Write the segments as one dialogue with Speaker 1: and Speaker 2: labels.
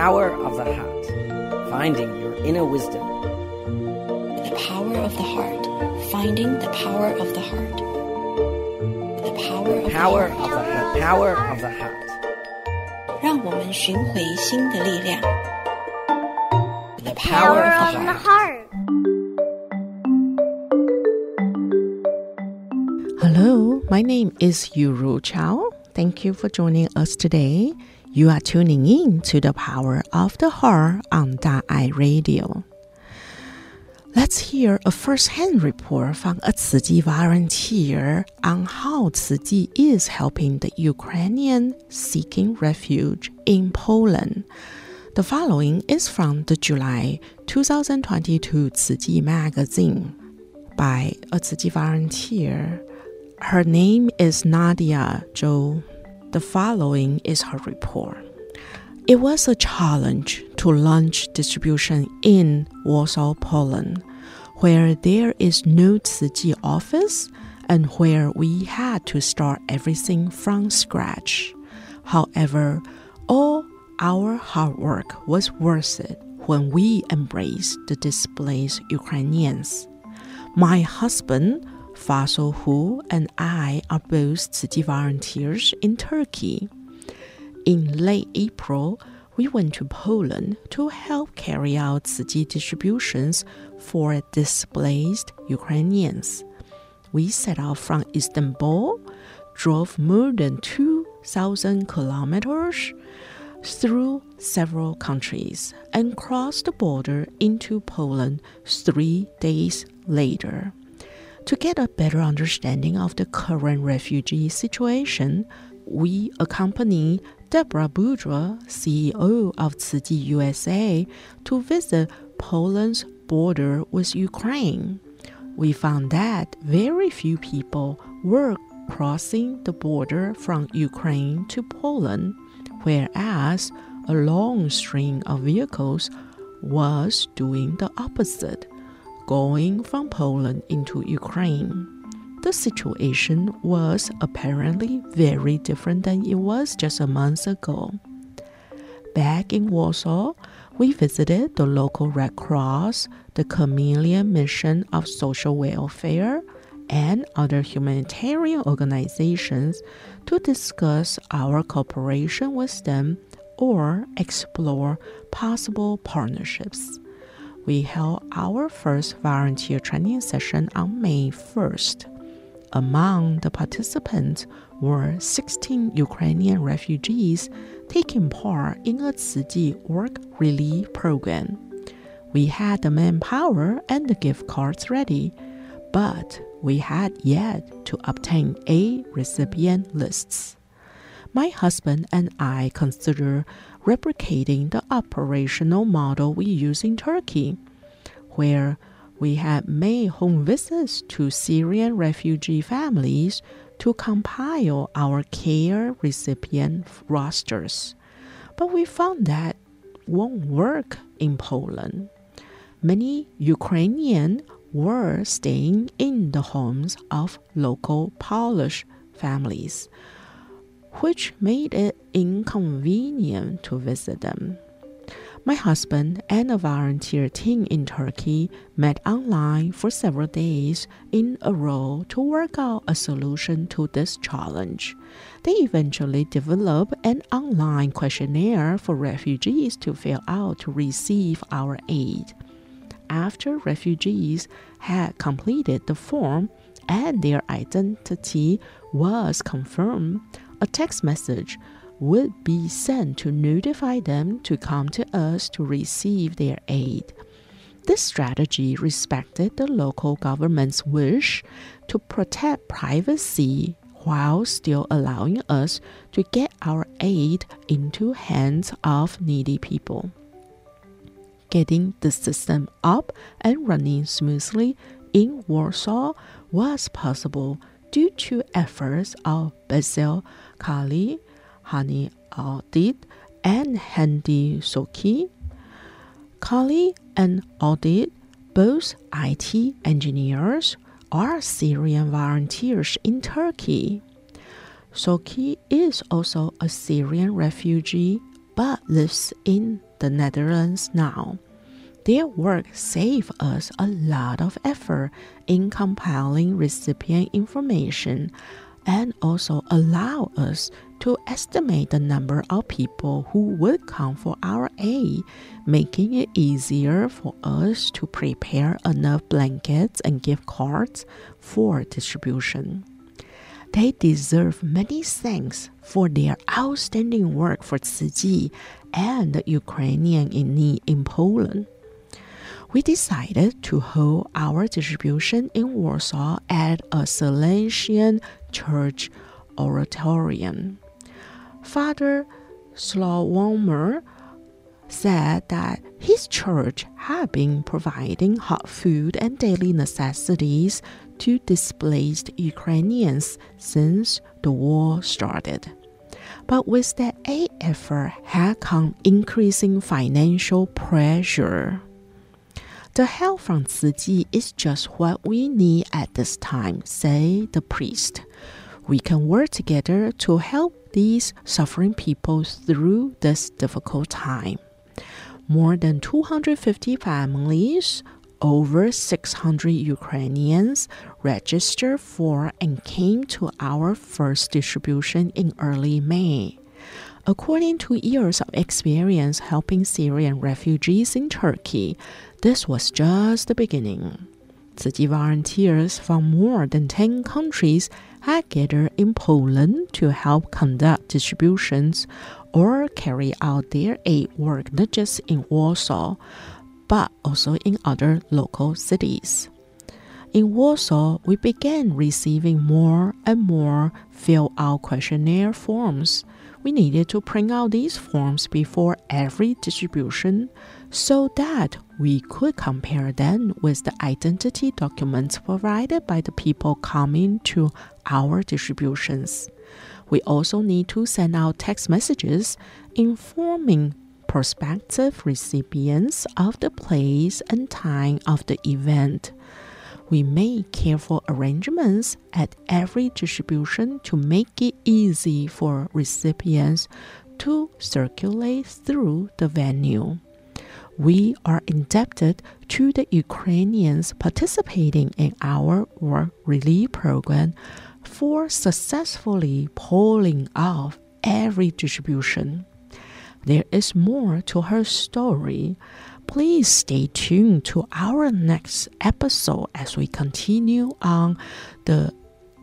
Speaker 1: power of the heart, finding your inner wisdom.
Speaker 2: The power of the heart, finding the power of the heart. The power of
Speaker 1: Power
Speaker 2: the
Speaker 1: of
Speaker 2: heart.
Speaker 1: the, the power of the heart.
Speaker 2: 让我们寻回心的力量。The
Speaker 1: power
Speaker 2: power
Speaker 1: of
Speaker 2: of
Speaker 1: the
Speaker 2: the
Speaker 1: heart.
Speaker 2: heart.
Speaker 3: Hello, my name is Yuru Chao. Thank you for joining us today. You are tuning in to the Power of the Heart on Da'ai Radio. Let's hear a first-hand report from a Tzu Chi volunteer on how Tzu Chi is helping the Ukrainian seeking refuge in Poland. The following is from the July 2022 Tzu Chi magazine by a Tzu Chi volunteer. Her name is Nadia Zhou. The following is her report. It was a challenge to launch distribution in Warsaw, Poland, where there is no Chi office and where we had to start everything from scratch. However, all our hard work was worth it when we embraced the displaced Ukrainians. My husband, Faisal Hu, and I are both Chi volunteers in Turkey. In late April, we went to Poland to help carry out Chi distributions for displaced Ukrainians. We set out from Istanbul, drove more than 2,000 kilometers through several countries, and crossed the border into Poland three days later. To get a better understanding of the current refugee situation, we accompany Deborah Boudreaux, CEO of Chi USA, to visit Poland's border with Ukraine. We found that very few people were crossing the border from Ukraine to Poland, whereas a long string of vehicles was doing the opposite going from Poland into Ukraine. The situation was apparently very different than it was just a month ago. Back in Warsaw, we visited the local Red Cross, the Camillian Mission of Social Welfare, and other humanitarian organizations to discuss our cooperation with them or explore possible partnerships we held our first volunteer training session on May 1st. Among the participants were 16 Ukrainian refugees taking part in a Tzu Chi work relief program. We had the manpower and the gift cards ready, but we had yet to obtain a recipient lists. My husband and I consider replicating the operational model we use in Turkey, where we had made home visits to Syrian refugee families to compile our care recipient rosters. But we found that won't work in Poland. Many Ukrainians were staying in the homes of local Polish families which made it inconvenient to visit them. My husband and a volunteer team in Turkey met online for several days in a row to work out a solution to this challenge. They eventually developed an online questionnaire for refugees to fill out to receive our aid. After refugees had completed the form and their identity was confirmed, a text message would be sent to notify them to come to us to receive their aid. This strategy respected the local government's wish to protect privacy while still allowing us to get our aid into hands of needy people. Getting the system up and running smoothly in Warsaw was possible due to efforts of Basil Kali, Hani Audit, and Handy Soki. Kali and Audit, both IT engineers, are Syrian volunteers in Turkey. Soki is also a Syrian refugee but lives in the Netherlands now. Their work saved us a lot of effort in compiling recipient information and also allow us to estimate the number of people who would come for our aid, making it easier for us to prepare enough blankets and gift cards for distribution. They deserve many thanks for their outstanding work for Chi and the Ukrainian in need in Poland. We decided to hold our distribution in Warsaw at a Salesian church oratorium. Father Slawomir said that his church had been providing hot food and daily necessities to displaced Ukrainians since the war started. But with that aid effort had come increasing financial pressure. The help from Chi is just what we need at this time, say the priest. We can work together to help these suffering people through this difficult time. More than 250 families, over 600 Ukrainians registered for and came to our first distribution in early May. According to years of experience helping Syrian refugees in Turkey, this was just the beginning. Tzu Chi volunteers from more than 10 countries had gathered in Poland to help conduct distributions or carry out their aid work not just in Warsaw, but also in other local cities. In Warsaw, we began receiving more and more fill out questionnaire forms. We needed to print out these forms before every distribution so that we could compare them with the identity documents provided by the people coming to our distributions. We also need to send out text messages informing prospective recipients of the place and time of the event. We made careful arrangements at every distribution to make it easy for recipients to circulate through the venue we are indebted to the Ukrainians participating in our work relief program for successfully pulling off every distribution. There is more to her story. Please stay tuned to our next episode as we continue on the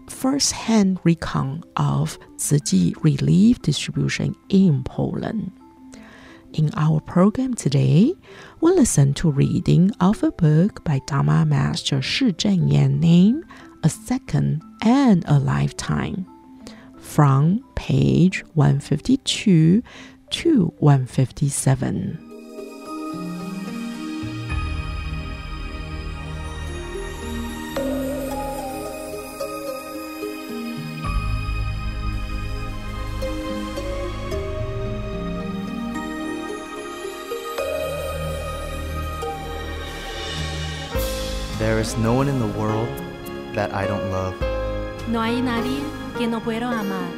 Speaker 3: first hand recount of Chi relief distribution in Poland. In our program today, we'll listen to reading of a book by Dharma Master Shi Zhenyan named A Second and a Lifetime from page 152 to 157.
Speaker 4: There is no one in the world that I don't love.
Speaker 5: No hay nadie que no puedo amar.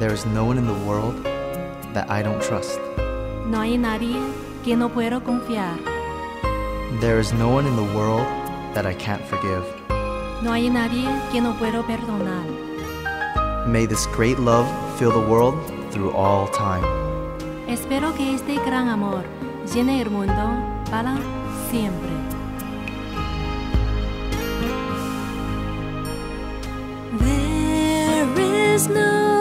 Speaker 4: There is no one in the world that I don't trust.
Speaker 5: No hay nadie que no puedo confiar.
Speaker 4: There is no one in the world that I can't forgive.
Speaker 5: No hay nadie que no puedo perdonar.
Speaker 4: May this great love fill the world through all time.
Speaker 5: Espero que este gran amor llene el mundo para siempre. There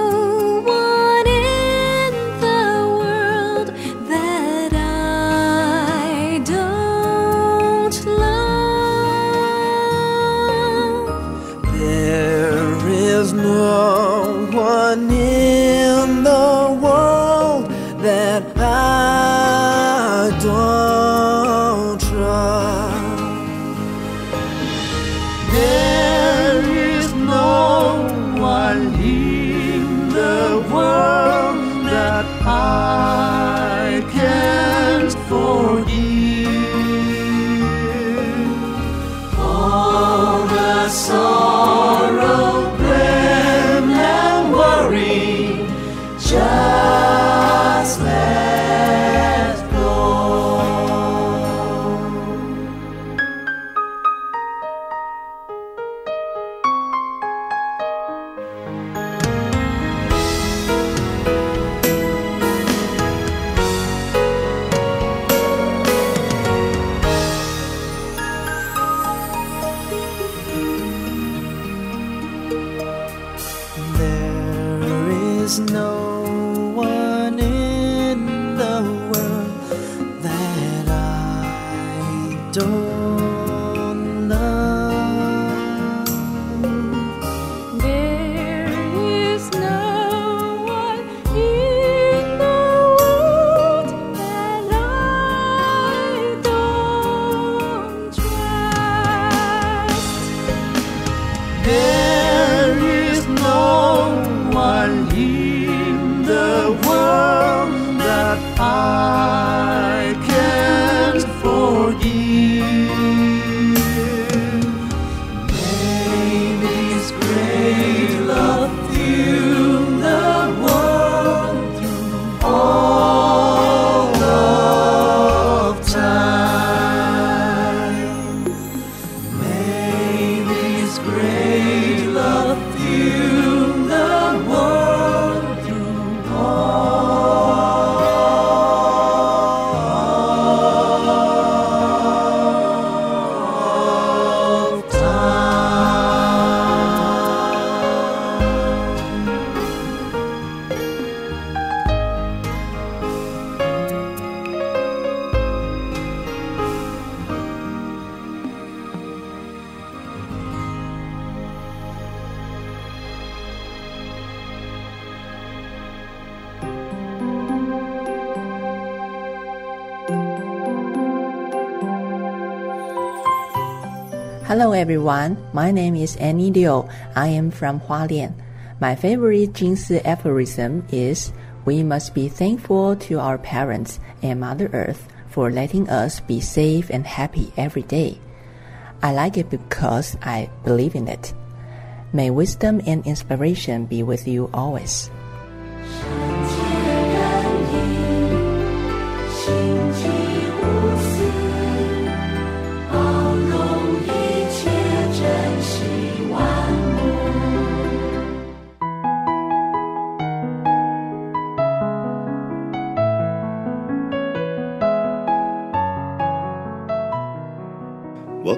Speaker 5: no
Speaker 6: Hello everyone, my name is Annie Liu. I am from Hualien. My favorite Jingsi aphorism is We must be thankful to our parents and Mother Earth for letting us be safe and happy every day. I like it because I believe in it. May wisdom and inspiration be with you always.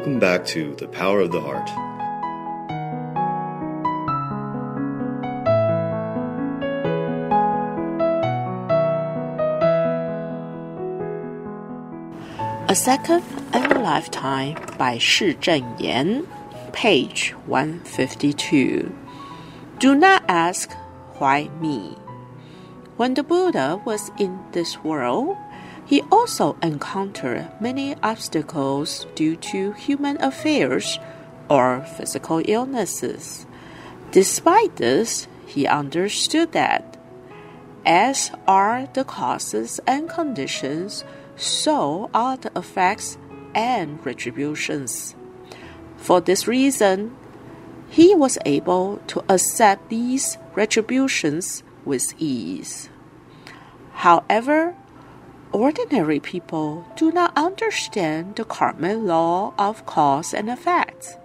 Speaker 7: Welcome back to The Power of the Heart.
Speaker 3: A Second and a Lifetime by Shi Zhenyan, page 152. Do not ask, why me? When the Buddha was in this world, he also encountered many obstacles due to human affairs or physical illnesses. Despite this, he understood that as are the causes and conditions, so are the effects and retributions. For this reason, he was able to accept these retributions with ease. However, ordinary people do not understand the karmic law of cause and effect.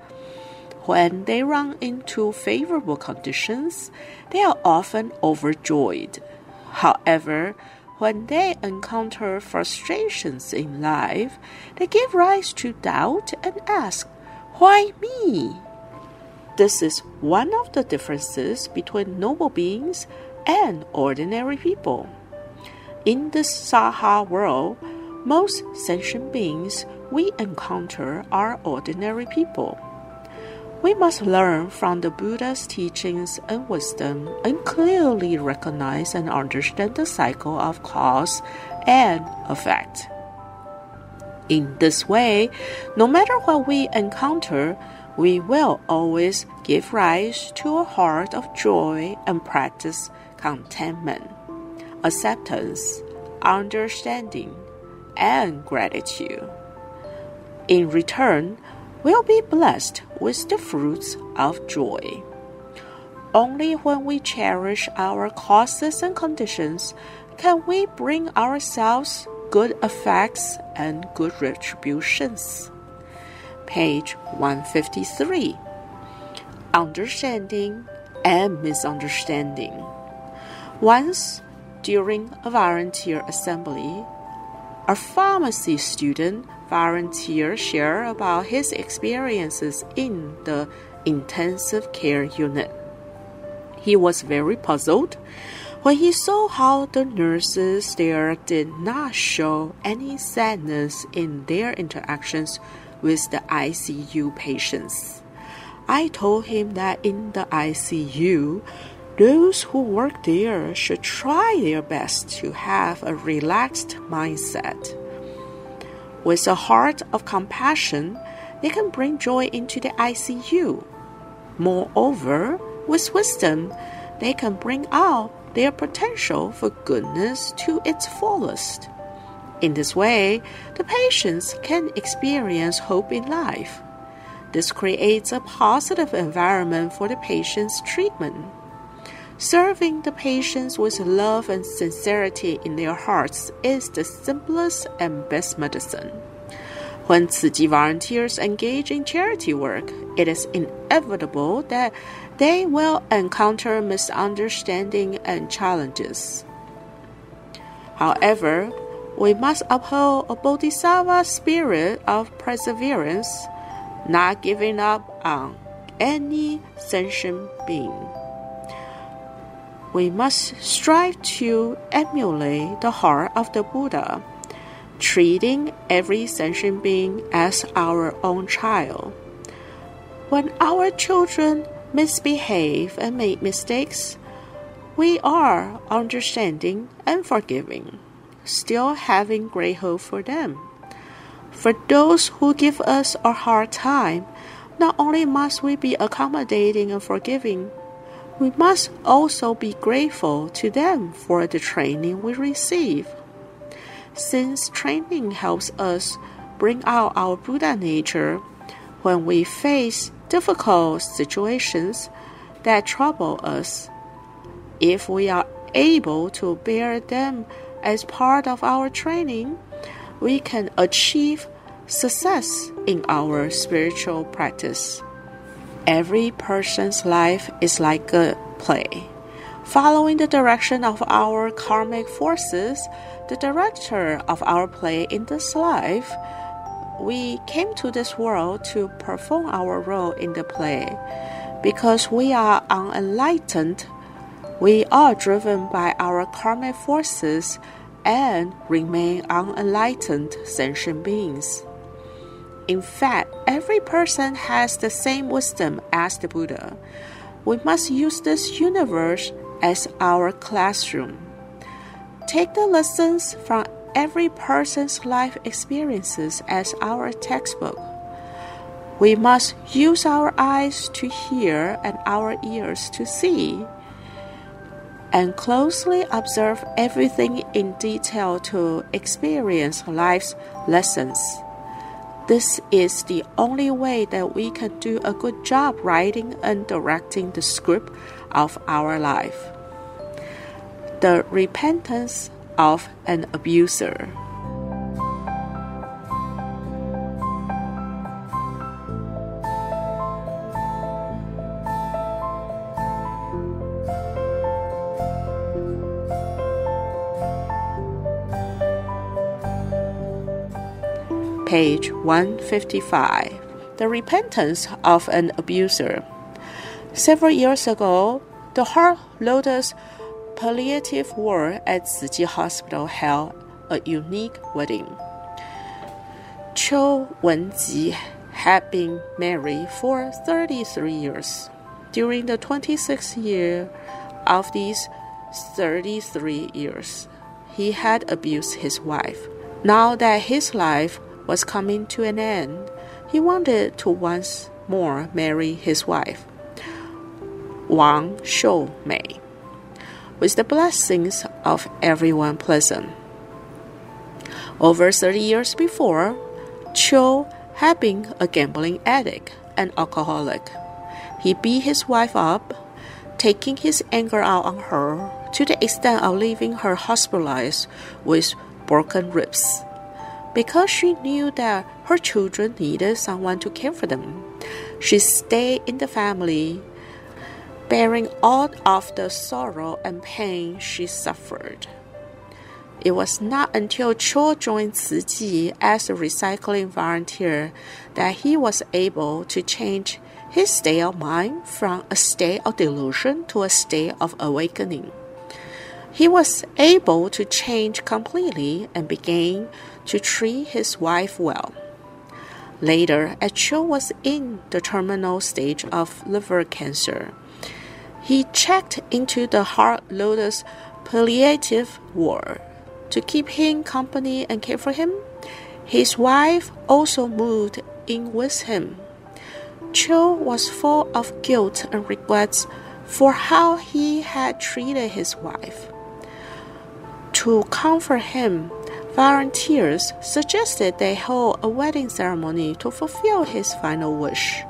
Speaker 3: When they run into favorable conditions, they are often overjoyed. However, when they encounter frustrations in life, they give rise to doubt and ask, Why me? This is one of the differences between noble beings and ordinary people. In this Saha world, most sentient beings we encounter are ordinary people. We must learn from the Buddha's teachings and wisdom and clearly recognize and understand the cycle of cause and effect. In this way, no matter what we encounter, we will always give rise to a heart of joy and practice contentment, acceptance, understanding, and gratitude. In return, we'll be blessed with the fruits of joy. Only when we cherish our causes and conditions can we bring ourselves good effects and good retributions. Page 153 Understanding and Misunderstanding. Once, during a volunteer assembly, a pharmacy student volunteer shared about his experiences in the intensive care unit. He was very puzzled when he saw how the nurses there did not show any sadness in their interactions with the ICU patients. I told him that in the ICU, those who work there should try their best to have a relaxed mindset. With a heart of compassion, they can bring joy into the ICU. Moreover, with wisdom, they can bring out their potential for goodness to its fullest. In this way, the patients can experience hope in life. This creates a positive environment for the patient's treatment. Serving the patients with love and sincerity in their hearts is the simplest and best medicine. When Tzu volunteers engage in charity work, it is inevitable that they will encounter misunderstanding and challenges. However, we must uphold a bodhisattva spirit of perseverance, not giving up on any sentient being. We must strive to emulate the heart of the Buddha, treating every sentient being as our own child. When our children misbehave and make mistakes, we are understanding and forgiving, still having great hope for them. For those who give us a hard time, not only must we be accommodating and forgiving, we must also be grateful to them for the training we receive. Since training helps us bring out our Buddha nature when we face difficult situations that trouble us, if we are able to bear them as part of our training, we can achieve success in our spiritual practice. Every person's life is like a play. Following the direction of our karmic forces, the director of our play in this life, we came to this world to perform our role in the play. Because we are unenlightened, we are driven by our karmic forces and remain unenlightened sentient beings. In fact, every person has the same wisdom as the Buddha. We must use this universe as our classroom. Take the lessons from every person's life experiences as our textbook. We must use our eyes to hear and our ears to see, and closely observe everything in detail to experience life's lessons. This is the only way that we can do a good job writing and directing the script of our life. The repentance of an abuser. Page 155 The Repentance of an Abuser. Several years ago, the Heart Lotus Palliative Ward at Chi Hospital held a unique wedding. Qiu Wenji had been married for 33 years. During the 26th year of these 33 years, he had abused his wife. Now that his life was coming to an end, he wanted to once more marry his wife, Wang Shou Mei with the blessings of everyone present. Over 30 years before, Qiu had been a gambling addict and alcoholic. He beat his wife up, taking his anger out on her to the extent of leaving her hospitalized with broken ribs. Because she knew that her children needed someone to care for them, she stayed in the family bearing all of the sorrow and pain she suffered. It was not until Qiu joined Chi as a recycling volunteer that he was able to change his state of mind from a state of delusion to a state of awakening. He was able to change completely and began to treat his wife well. Later, as Cho was in the terminal stage of liver cancer, he checked into the Heart Lotus palliative ward to keep him company and care for him. His wife also moved in with him. Cho was full of guilt and regrets for how he had treated his wife. To comfort him, volunteers suggested they hold a wedding ceremony to fulfill his final wish.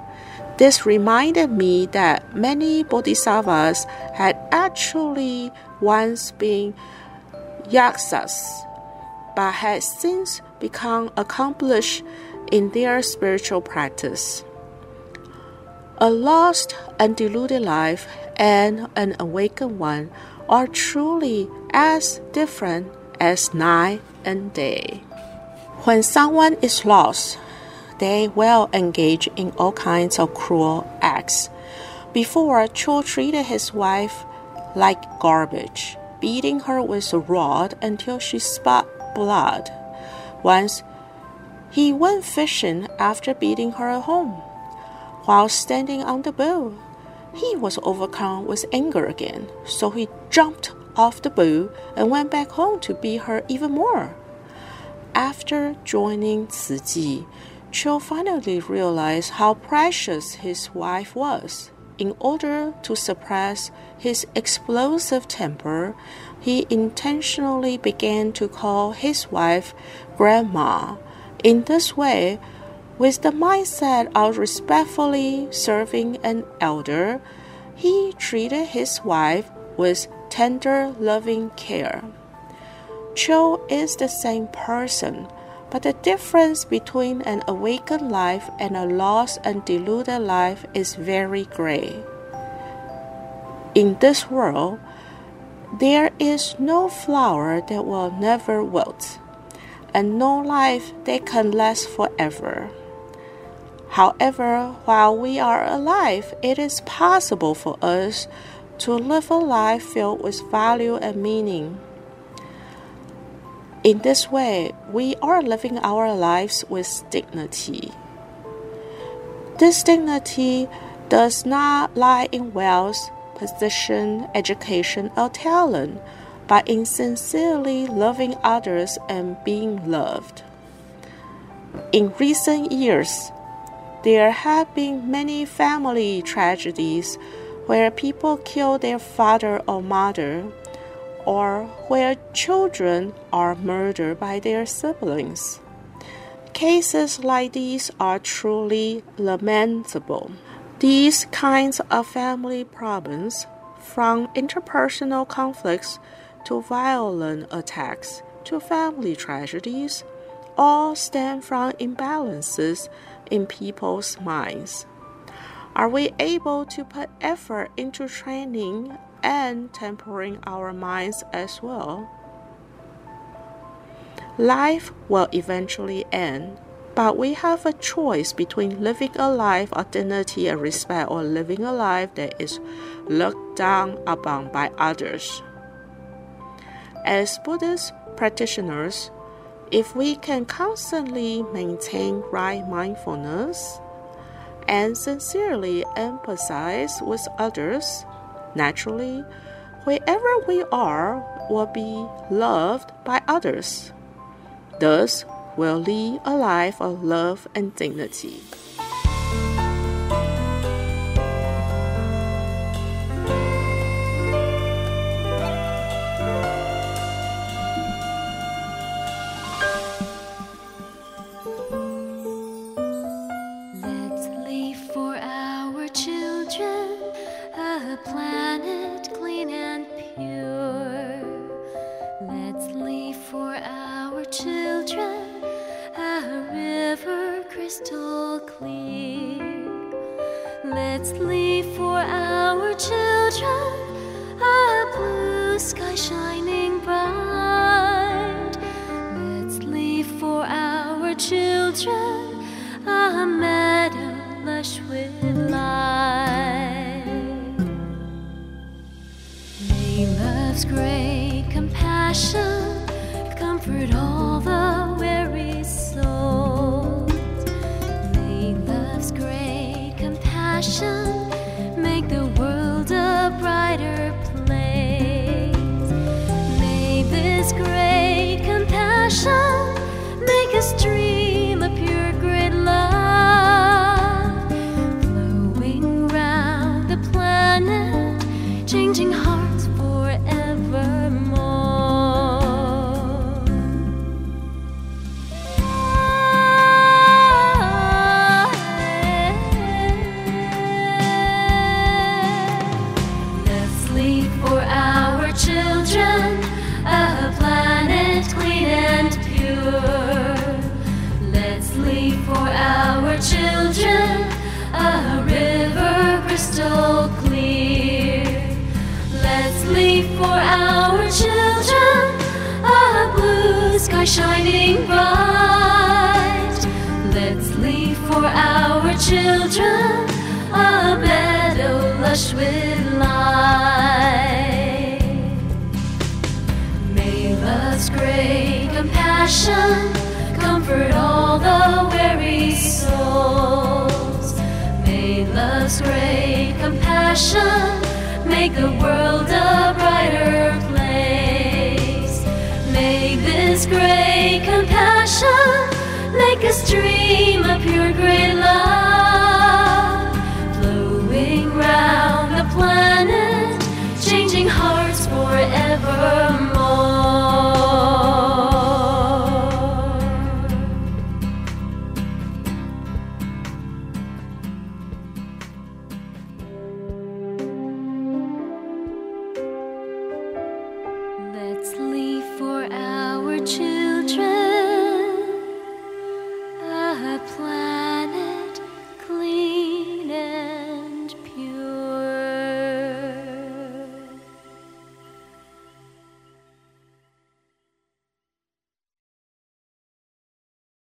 Speaker 3: This reminded me that many bodhisattvas had actually once been yakshas, but had since become accomplished in their spiritual practice. A lost and deluded life and an awakened one are truly as different as night and day. When someone is lost, they will engage in all kinds of cruel acts. Before, Cho treated his wife like garbage, beating her with a rod until she spat blood. Once, he went fishing after beating her at home. While standing on the boat, he was overcome with anger again, so he jumped off the boat and went back home to beat her even more. After joining Chi, Cho finally realized how precious his wife was. In order to suppress his explosive temper, he intentionally began to call his wife Grandma. In this way, with the mindset of respectfully serving an elder, he treated his wife with tender, loving care. Cho is the same person but the difference between an awakened life and a lost and deluded life is very great. In this world, there is no flower that will never wilt, and no life that can last forever. However, while we are alive, it is possible for us to live a life filled with value and meaning. In this way, we are living our lives with dignity. This dignity does not lie in wealth, position, education, or talent, but in sincerely loving others and being loved. In recent years, there have been many family tragedies where people kill their father or mother or where children are murdered by their siblings. Cases like these are truly lamentable. These kinds of family problems, from interpersonal conflicts to violent attacks to family tragedies, all stem from imbalances in people's minds. Are we able to put effort into training and tempering our minds as well. Life will eventually end, but we have a choice between living a life of dignity and respect or living a life that is looked down upon by others. As Buddhist practitioners, if we can constantly maintain right mindfulness and sincerely empathize with others, Naturally, wherever we are will be loved by others. Thus, we'll lead a life of love and dignity.
Speaker 8: passion, make the world a brighter place. Make this great compassion, make us dream of pure great love.